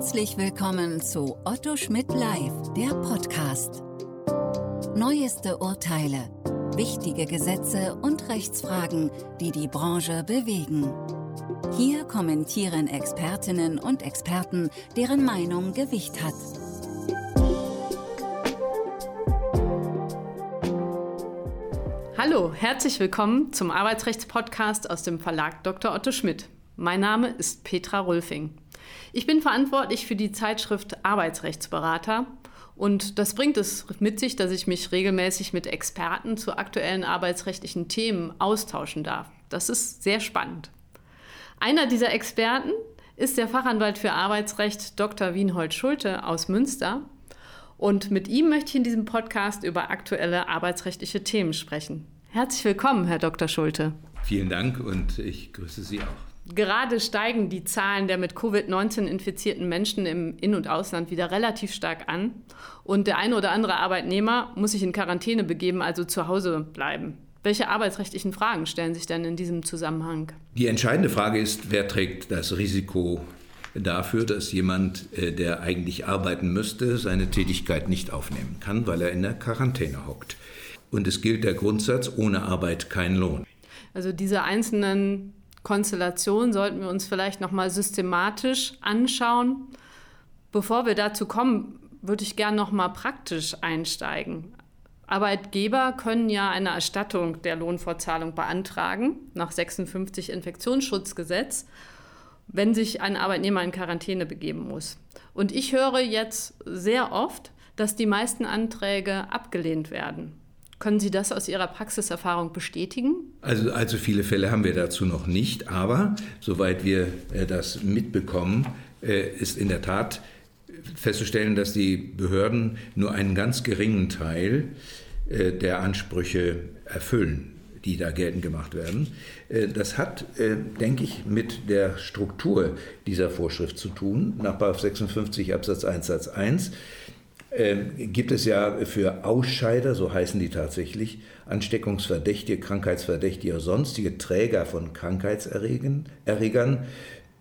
Herzlich willkommen zu Otto Schmidt Live, der Podcast. Neueste Urteile, wichtige Gesetze und Rechtsfragen, die die Branche bewegen. Hier kommentieren Expertinnen und Experten, deren Meinung Gewicht hat. Hallo, herzlich willkommen zum Arbeitsrechtspodcast aus dem Verlag Dr. Otto Schmidt. Mein Name ist Petra Rulfing. Ich bin verantwortlich für die Zeitschrift Arbeitsrechtsberater und das bringt es mit sich, dass ich mich regelmäßig mit Experten zu aktuellen arbeitsrechtlichen Themen austauschen darf. Das ist sehr spannend. Einer dieser Experten ist der Fachanwalt für Arbeitsrecht Dr. Wienhold Schulte aus Münster. Und mit ihm möchte ich in diesem Podcast über aktuelle arbeitsrechtliche Themen sprechen. Herzlich willkommen, Herr Dr. Schulte. Vielen Dank und ich grüße Sie auch. Gerade steigen die Zahlen der mit Covid-19 infizierten Menschen im In- und Ausland wieder relativ stark an. Und der eine oder andere Arbeitnehmer muss sich in Quarantäne begeben, also zu Hause bleiben. Welche arbeitsrechtlichen Fragen stellen sich denn in diesem Zusammenhang? Die entscheidende Frage ist, wer trägt das Risiko dafür, dass jemand, äh, der eigentlich arbeiten müsste, seine Tätigkeit nicht aufnehmen kann, weil er in der Quarantäne hockt. Und es gilt der Grundsatz, ohne Arbeit kein Lohn. Also diese einzelnen Konstellation sollten wir uns vielleicht noch mal systematisch anschauen. Bevor wir dazu kommen, würde ich gerne noch mal praktisch einsteigen. Arbeitgeber können ja eine Erstattung der Lohnfortzahlung beantragen nach 56 Infektionsschutzgesetz, wenn sich ein Arbeitnehmer in Quarantäne begeben muss. Und ich höre jetzt sehr oft, dass die meisten Anträge abgelehnt werden. Können Sie das aus Ihrer Praxiserfahrung bestätigen? Also allzu viele Fälle haben wir dazu noch nicht, aber soweit wir äh, das mitbekommen, äh, ist in der Tat festzustellen, dass die Behörden nur einen ganz geringen Teil äh, der Ansprüche erfüllen die da geltend gemacht werden. Das hat, denke ich, mit der Struktur dieser Vorschrift zu tun, nach 56 Absatz 1 Satz 1 ähm, gibt es ja für Ausscheider, so heißen die tatsächlich, Ansteckungsverdächtige, Krankheitsverdächtige sonstige Träger von Krankheitserregern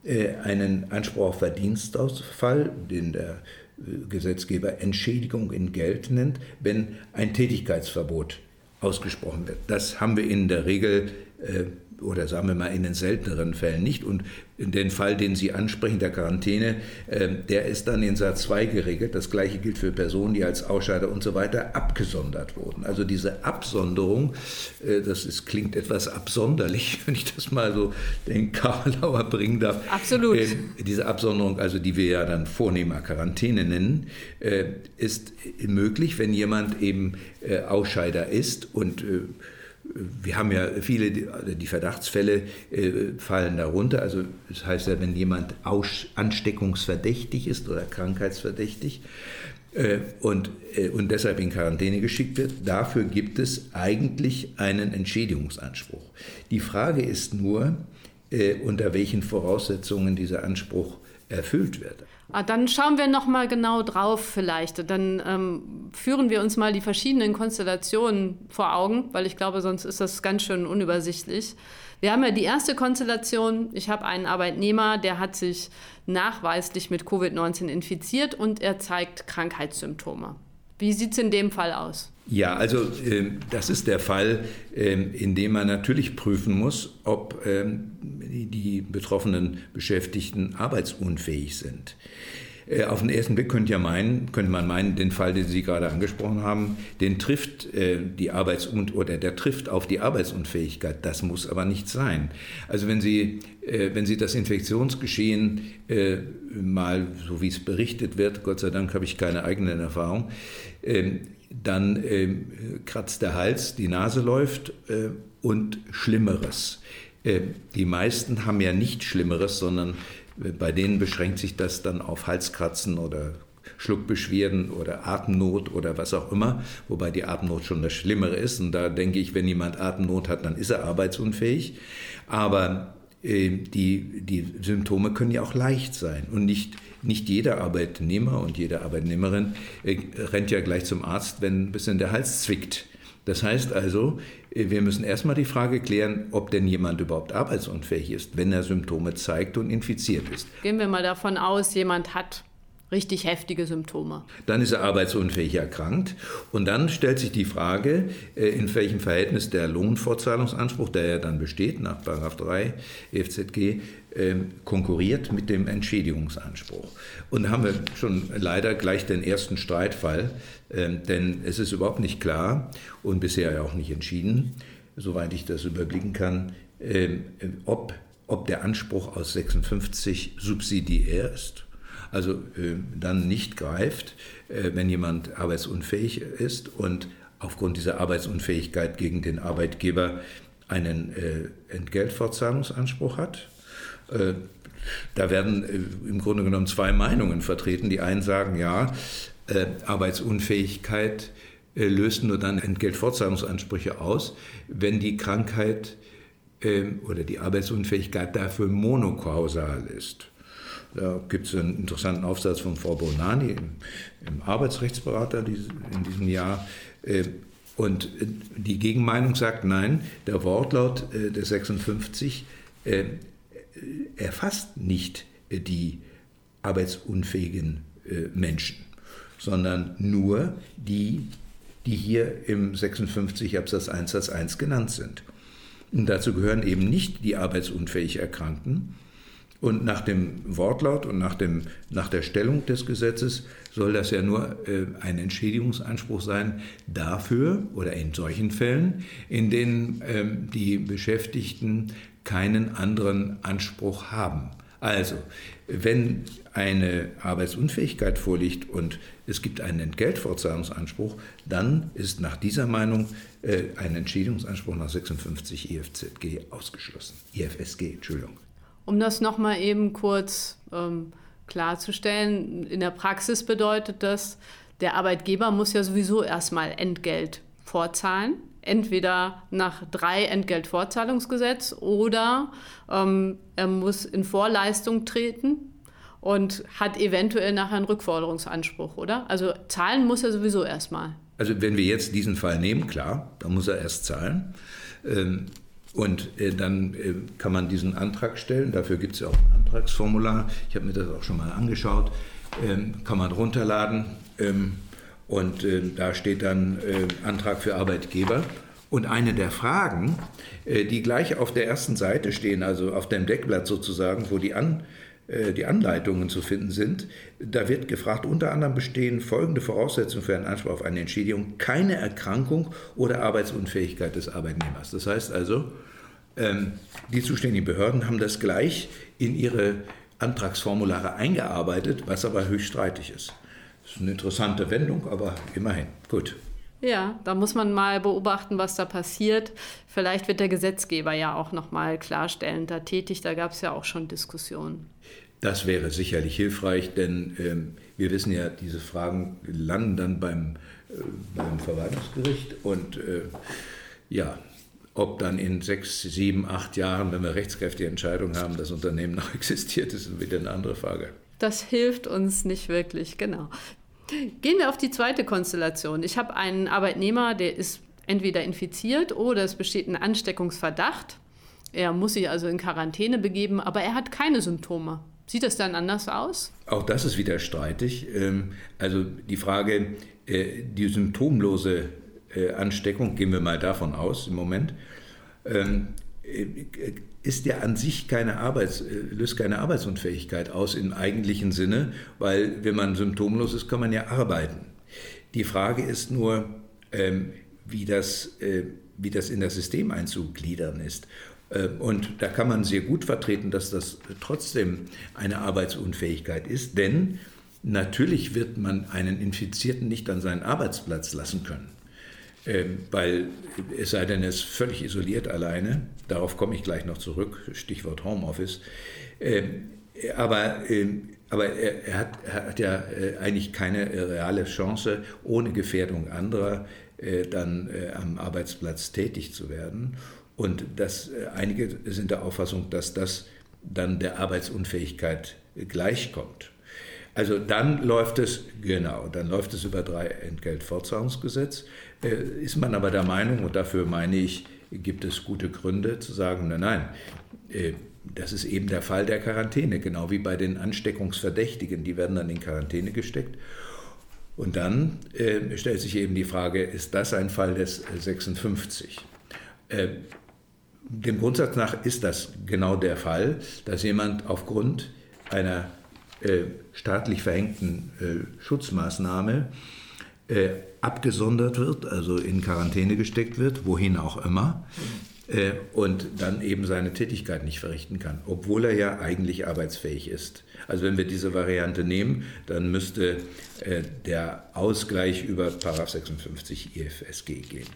äh, einen Anspruch auf Verdienstausfall, den der äh, Gesetzgeber Entschädigung in Geld nennt, wenn ein Tätigkeitsverbot ausgesprochen wird. Das haben wir in der Regel äh, oder sagen wir mal in den selteneren Fällen nicht. Und in den Fall, den Sie ansprechen, der Quarantäne, äh, der ist dann in Satz 2 geregelt. Das gleiche gilt für Personen, die als Ausscheider und so weiter abgesondert wurden. Also diese Absonderung, äh, das ist, klingt etwas absonderlich, wenn ich das mal so den Karlauer bringen darf. Absolut. Äh, diese Absonderung, also die wir ja dann vornehmer Quarantäne nennen, äh, ist möglich, wenn jemand eben äh, Ausscheider ist und wir haben ja viele, die Verdachtsfälle äh, fallen darunter. Also das heißt ja, wenn jemand ansteckungsverdächtig ist oder krankheitsverdächtig äh, und, äh, und deshalb in Quarantäne geschickt wird, dafür gibt es eigentlich einen Entschädigungsanspruch. Die Frage ist nur, unter welchen Voraussetzungen dieser Anspruch erfüllt wird. Ah, dann schauen wir noch mal genau drauf vielleicht. Dann ähm, führen wir uns mal die verschiedenen Konstellationen vor Augen, weil ich glaube, sonst ist das ganz schön unübersichtlich. Wir haben ja die erste Konstellation. Ich habe einen Arbeitnehmer, der hat sich nachweislich mit Covid-19 infiziert und er zeigt Krankheitssymptome. Wie sieht es in dem Fall aus? Ja, also äh, das ist der Fall, äh, in dem man natürlich prüfen muss, ob äh, die betroffenen Beschäftigten arbeitsunfähig sind. Äh, auf den ersten Blick könnte, ja meinen, könnte man meinen, den Fall, den Sie gerade angesprochen haben, den trifft äh, die Arbeits- oder der trifft auf die Arbeitsunfähigkeit. Das muss aber nicht sein. Also wenn Sie, äh, wenn Sie das Infektionsgeschehen mal, so wie es berichtet wird, Gott sei Dank habe ich keine eigenen Erfahrungen, ähm, dann ähm, kratzt der Hals, die Nase läuft äh, und Schlimmeres. Äh, die meisten haben ja nicht Schlimmeres, sondern äh, bei denen beschränkt sich das dann auf Halskratzen oder Schluckbeschwerden oder Atemnot oder was auch immer, wobei die Atemnot schon das Schlimmere ist. Und da denke ich, wenn jemand Atemnot hat, dann ist er arbeitsunfähig. Aber äh, die, die Symptome können ja auch leicht sein und nicht, nicht jeder Arbeitnehmer und jede Arbeitnehmerin äh, rennt ja gleich zum Arzt, wenn ein bisschen der Hals zwickt. Das heißt also, äh, wir müssen erstmal die Frage klären, ob denn jemand überhaupt arbeitsunfähig ist, wenn er Symptome zeigt und infiziert ist. Gehen wir mal davon aus, jemand hat richtig heftige Symptome. Dann ist er arbeitsunfähig erkrankt und dann stellt sich die Frage, äh, in welchem Verhältnis der Lohnfortzahlungsanspruch, der ja dann besteht nach 3 EFZG, ähm, konkurriert mit dem Entschädigungsanspruch. Und da haben wir schon leider gleich den ersten Streitfall, ähm, denn es ist überhaupt nicht klar und bisher auch nicht entschieden, soweit ich das überblicken kann, ähm, ob, ob der Anspruch aus 56 subsidiär ist also äh, dann nicht greift, äh, wenn jemand arbeitsunfähig ist und aufgrund dieser Arbeitsunfähigkeit gegen den Arbeitgeber einen äh, Entgeltfortzahlungsanspruch hat. Äh, da werden äh, im Grunde genommen zwei Meinungen vertreten. Die einen sagen, ja, äh, Arbeitsunfähigkeit löst nur dann Entgeltfortzahlungsansprüche aus, wenn die Krankheit ähm, oder die Arbeitsunfähigkeit dafür monokausal ist. Da gibt es einen interessanten Aufsatz von Frau Bonani im, im Arbeitsrechtsberater in diesem Jahr. Äh, und äh, die Gegenmeinung sagt, nein, der Wortlaut äh, der 56 erfasst nicht die arbeitsunfähigen Menschen, sondern nur die, die hier im 56 Absatz 1 Satz 1 genannt sind. Und dazu gehören eben nicht die arbeitsunfähig Erkrankten, und nach dem Wortlaut und nach, dem, nach der Stellung des Gesetzes soll das ja nur äh, ein Entschädigungsanspruch sein dafür oder in solchen Fällen, in denen ähm, die Beschäftigten keinen anderen Anspruch haben. Also, wenn eine Arbeitsunfähigkeit vorliegt und es gibt einen Entgeltfortzahlungsanspruch, dann ist nach dieser Meinung äh, ein Entschädigungsanspruch nach 56 IFZG ausgeschlossen. IFSG, Entschuldigung. Um das nochmal eben kurz ähm, klarzustellen, in der Praxis bedeutet das, der Arbeitgeber muss ja sowieso erstmal Entgelt vorzahlen. Entweder nach drei Entgeltvorzahlungsgesetz oder ähm, er muss in Vorleistung treten und hat eventuell nachher einen Rückforderungsanspruch, oder? Also zahlen muss er sowieso erstmal. Also wenn wir jetzt diesen Fall nehmen, klar, dann muss er erst zahlen. Ähm, und äh, dann äh, kann man diesen Antrag stellen. Dafür gibt es ja auch ein Antragsformular. Ich habe mir das auch schon mal angeschaut. Ähm, kann man runterladen. Ähm, und äh, da steht dann äh, Antrag für Arbeitgeber. Und eine der Fragen, äh, die gleich auf der ersten Seite stehen, also auf dem Deckblatt sozusagen, wo die An äh, die Anleitungen zu finden sind. Da wird gefragt, unter anderem bestehen folgende Voraussetzungen für einen Anspruch auf eine Entschädigung, keine Erkrankung oder Arbeitsunfähigkeit des Arbeitnehmers. Das heißt also, ähm, die zuständigen Behörden haben das gleich in ihre Antragsformulare eingearbeitet, was aber höchst streitig ist. Das ist eine interessante Wendung, aber immerhin. Gut. Ja, da muss man mal beobachten, was da passiert. Vielleicht wird der Gesetzgeber ja auch noch mal klarstellend da tätig. Da gab es ja auch schon Diskussionen. Das wäre sicherlich hilfreich, denn ähm, wir wissen ja, diese Fragen landen dann beim, äh, beim Verwaltungsgericht und äh, ja, ob dann in sechs, sieben, acht Jahren, wenn wir rechtskräftige Entscheidungen haben, das Unternehmen noch existiert, ist wieder eine andere Frage. Das hilft uns nicht wirklich, genau. Gehen wir auf die zweite Konstellation. Ich habe einen Arbeitnehmer, der ist entweder infiziert oder es besteht ein Ansteckungsverdacht. Er muss sich also in Quarantäne begeben, aber er hat keine Symptome. Sieht das dann anders aus? Auch das ist wieder streitig. Ähm, also die Frage, äh, die symptomlose äh, Ansteckung, gehen wir mal davon aus im Moment, ähm, äh, ist ja an sich keine Arbeits, löst keine Arbeitsunfähigkeit aus im eigentlichen Sinne, weil wenn man symptomlos ist, kann man ja arbeiten. Die Frage ist nur, ähm, wie das, wie das in das System einzugliedern ist. Äh, und da kann man sehr gut vertreten, dass das trotzdem eine Arbeitsunfähigkeit ist, denn natürlich wird man einen Infizierten nicht an seinen Arbeitsplatz lassen können. Ähm, weil es sei denn, er ist völlig isoliert alleine, darauf komme ich gleich noch zurück, Stichwort Homeoffice. Ähm, aber, ähm, aber er, hat, er hat ja äh, eigentlich keine reale Chance, ohne Gefährdung anderer äh, dann am Arbeitsplatz tätig zu werden. Und das, äh, einige sind der Auffassung, dass das dann der Arbeitsunfähigkeit gleichkommt. Also dann läuft es, genau, dann läuft es über drei Entgeltfortzahlungsgesetz. Äh, ist man aber der Meinung, und dafür meine ich, gibt es gute Gründe zu sagen, nein, nein, äh, das ist eben der Fall der Quarantäne, genau wie bei den Ansteckungsverdächtigen. Die werden dann in Quarantäne gesteckt. Und dann äh, stellt sich eben die Frage, ist das ein Fall des 56? Äh, dem Grundsatz nach ist das genau der Fall, dass jemand aufgrund einer staatlich verhängten äh, Schutzmaßnahme äh, abgesondert wird, also in Quarantäne gesteckt wird, wohin auch immer, äh, und dann eben seine Tätigkeit nicht verrichten kann, obwohl er ja eigentlich arbeitsfähig ist. Also wenn wir diese Variante nehmen, dann müsste äh, der Ausgleich über 56 IFSG gehen.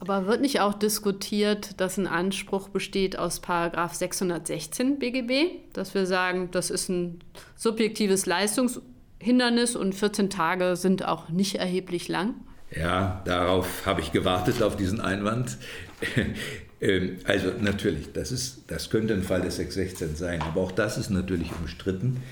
Aber wird nicht auch diskutiert, dass ein Anspruch besteht aus Paragraph 616 BGB, dass wir sagen, das ist ein subjektives Leistungshindernis und 14 Tage sind auch nicht erheblich lang? Ja, darauf habe ich gewartet, auf diesen Einwand. Ähm, also natürlich, das, ist, das könnte ein Fall des 616 sein, aber auch das ist natürlich umstritten,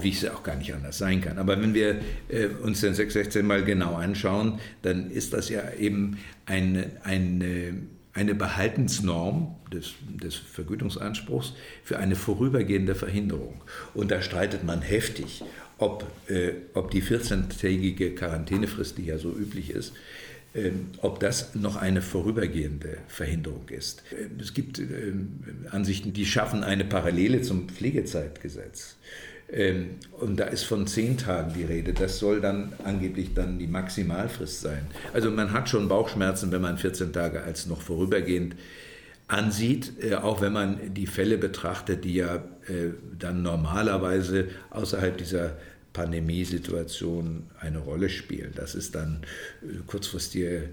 wie es auch gar nicht anders sein kann. Aber wenn wir äh, uns den 616 mal genau anschauen, dann ist das ja eben eine, eine, eine Behaltensnorm des, des Vergütungsanspruchs für eine vorübergehende Verhinderung. Und da streitet man heftig, ob, äh, ob die 14-tägige Quarantänefrist, die ja so üblich ist, ähm, ob das noch eine vorübergehende Verhinderung ist. Ähm, es gibt ähm, Ansichten, die schaffen eine Parallele zum Pflegezeitgesetz. Und da ist von zehn Tagen die Rede. Das soll dann angeblich dann die Maximalfrist sein. Also man hat schon Bauchschmerzen, wenn man 14 Tage als noch vorübergehend ansieht, äh, auch wenn man die Fälle betrachtet, die ja äh, dann normalerweise außerhalb dieser Pandemiesituation eine Rolle spielen. Das ist dann äh, kurzfristige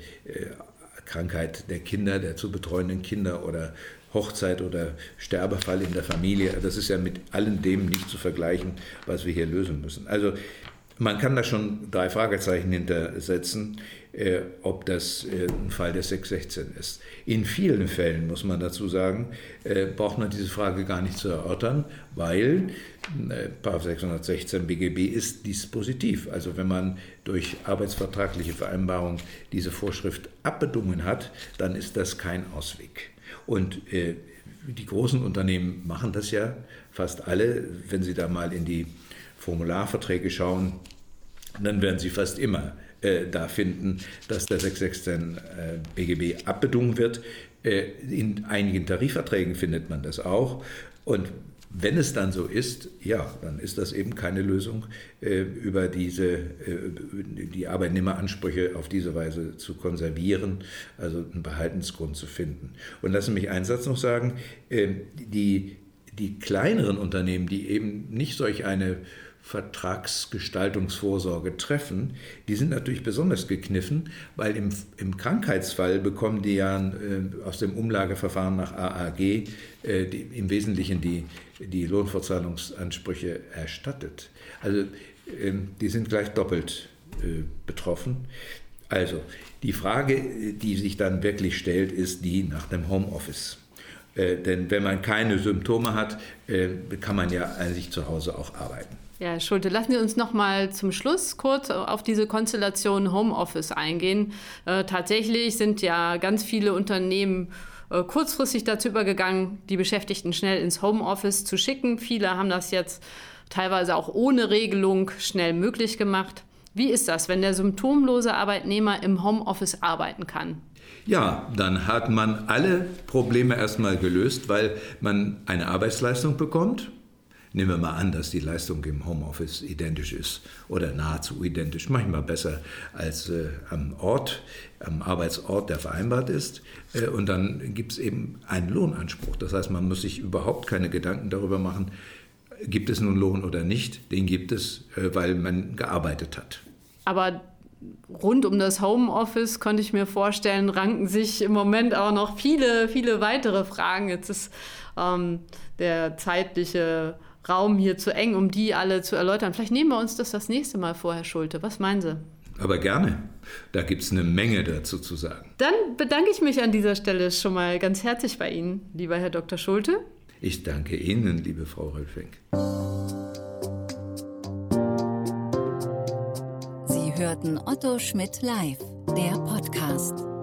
Krankheit der Kinder, der zu betreuenden Kinder oder Hochzeit oder Sterbefall in der Familie. Das ist ja mit allem dem nicht zu vergleichen, was wir hier lösen müssen. Also man kann da schon drei Fragezeichen hintersetzen, äh, ob das äh, ein Fall der 616 ist. In vielen Fällen, muss man dazu sagen, äh, braucht man diese Frage gar nicht zu erörtern, weil äh, 616 BGB ist dispositiv. Also wenn man durch arbeitsvertragliche Vereinbarung diese Vorschrift abbedungen hat, dann ist das kein Ausweg. Und äh, die großen Unternehmen machen das ja fast alle, wenn sie da mal in die Formularverträge schauen, dann werden Sie fast immer äh, da finden, dass der 616 äh, BGB abbedungen wird. Äh, in einigen Tarifverträgen findet man das auch. Und wenn es dann so ist, ja, dann ist das eben keine Lösung, über diese, die Arbeitnehmeransprüche auf diese Weise zu konservieren, also einen Behaltensgrund zu finden. Und lassen Sie mich einen Satz noch sagen, die, die kleineren Unternehmen, die eben nicht solch eine Vertragsgestaltungsvorsorge treffen, die sind natürlich besonders gekniffen, weil im, im Krankheitsfall bekommen die ja äh, aus dem Umlageverfahren nach AAG äh, die, im Wesentlichen die, die Lohnfortzahlungsansprüche erstattet. Also äh, die sind gleich doppelt äh, betroffen. Also die Frage, die sich dann wirklich stellt, ist die nach dem Homeoffice. Äh, denn wenn man keine Symptome hat, äh, kann man ja eigentlich zu Hause auch arbeiten. Ja, Schulte, lassen Sie uns noch mal zum Schluss kurz auf diese Konstellation Homeoffice eingehen. Äh, tatsächlich sind ja ganz viele Unternehmen äh, kurzfristig dazu übergegangen, die Beschäftigten schnell ins Homeoffice zu schicken. Viele haben das jetzt teilweise auch ohne Regelung schnell möglich gemacht. Wie ist das, wenn der symptomlose Arbeitnehmer im Homeoffice arbeiten kann? Ja, dann hat man alle Probleme erstmal gelöst, weil man eine Arbeitsleistung bekommt Nehmen wir mal an, dass die Leistung im Homeoffice identisch ist oder nahezu identisch, manchmal besser als äh, am Ort, am Arbeitsort, der vereinbart ist. Äh, und dann gibt es eben einen Lohnanspruch. Das heißt, man muss sich überhaupt keine Gedanken darüber machen, gibt es nun Lohn oder nicht. Den gibt es, äh, weil man gearbeitet hat. Aber rund um das Homeoffice konnte ich mir vorstellen, ranken sich im Moment auch noch viele, viele weitere Fragen. Jetzt ist ähm, der zeitliche Raum hier zu eng, um die alle zu erläutern. Vielleicht nehmen wir uns das das nächste Mal vor, Herr Schulte. Was meinen Sie? Aber gerne. Da gibt es eine Menge dazu zu sagen. Dann bedanke ich mich an dieser Stelle schon mal ganz herzlich bei Ihnen, lieber Herr Dr. Schulte. Ich danke Ihnen, liebe Frau Rölfing. Sie hörten Otto Schmidt live, der Podcast.